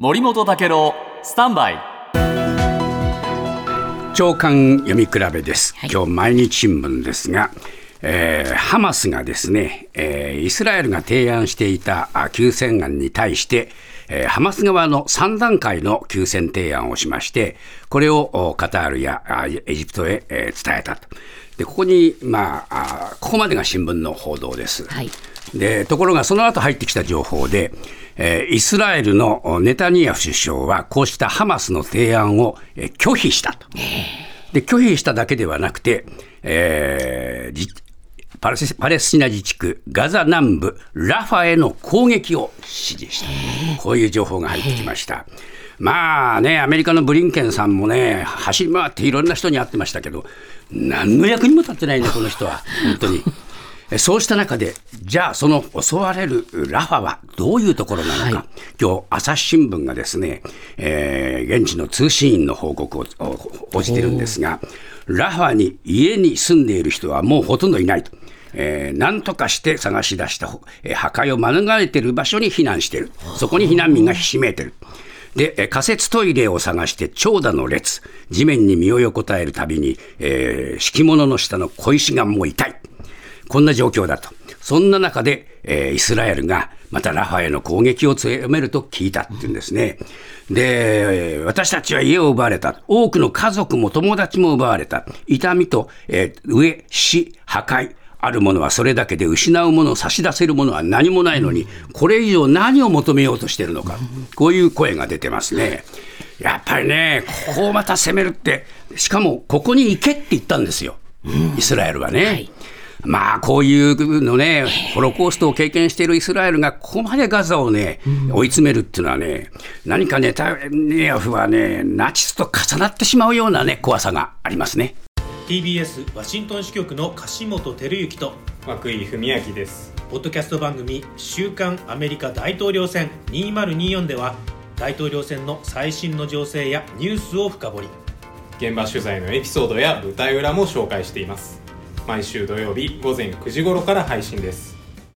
森本武郎スタンバイ長官読み比べです、はい今日毎日新聞ですが、えーハマスがですね、えーイスラエルが提案していたあ休戦案に対して、えーハマス側の3段階の休戦提案をしまして、これをおカタールやあエジプトへ、えー伝えたと。で、ここに、まあ、あここまでが新聞の報道です。はいでところがその後入ってきた情報で、えイスラエルのネタニヤフ首相はこうしたハマスの提案を、え拒否したと。で拒否しただけではなくて、えーパレスパレスチナ自治区ガザ南部ラファへの攻撃を指示した、こういう情報が入ってきました。まあね、アメリカのブリンケンさんもね、走り回っていろんな人に会ってましたけど、何の役にも立ってないね、この人は、本当に。えそうした中で、じゃあ、その襲われるラファはどういうところなのか、はい今日朝日新聞がですね、えー現地の通信員の報告をお報じてるんですが、ラファに家に住んでいる人はもうほとんどいないと。えー何とかして探し出した、えー破壊を免れている場所に避難している。そこに避難民がひしめいている。で、えー仮設トイレを探して長蛇の列、地面に身を横たえるたびに、えー敷物の下の小石がもう痛い。こんな状況だと。そんな中で、えーイスラエルがまたラファへの攻撃を強めると聞いたっていうんですね。で、えー私たちは家を奪われた。多くの家族も友達も奪われた。痛みと、えー飢え、死、破壊。あるものはそれだけで失うものを差し出せるものは何もないのに、これ以上何を求めようとしているのか。こういう声が出てますね。やっぱりね、ここをまた攻めるって、しかもここに行けって言ったんですよ。イスラエルはね。はいまあ、こういうのね、ホロコーストを経験しているイスラエルが、ここまでガザをね、追い詰めるっていうのはね、何かネタニヤフはね、ナチスと重なってしまうようなね、怖さがありますね。TBS ワシントン支局の樫本照之と涌井文明です。ポッドキャスト番組「週刊アメリカ大統領選2024」では大統領選の最新の情勢やニュースを深掘り。現場取材のエピソードや舞台裏も紹介しています毎週土曜日午前9時頃から配信です。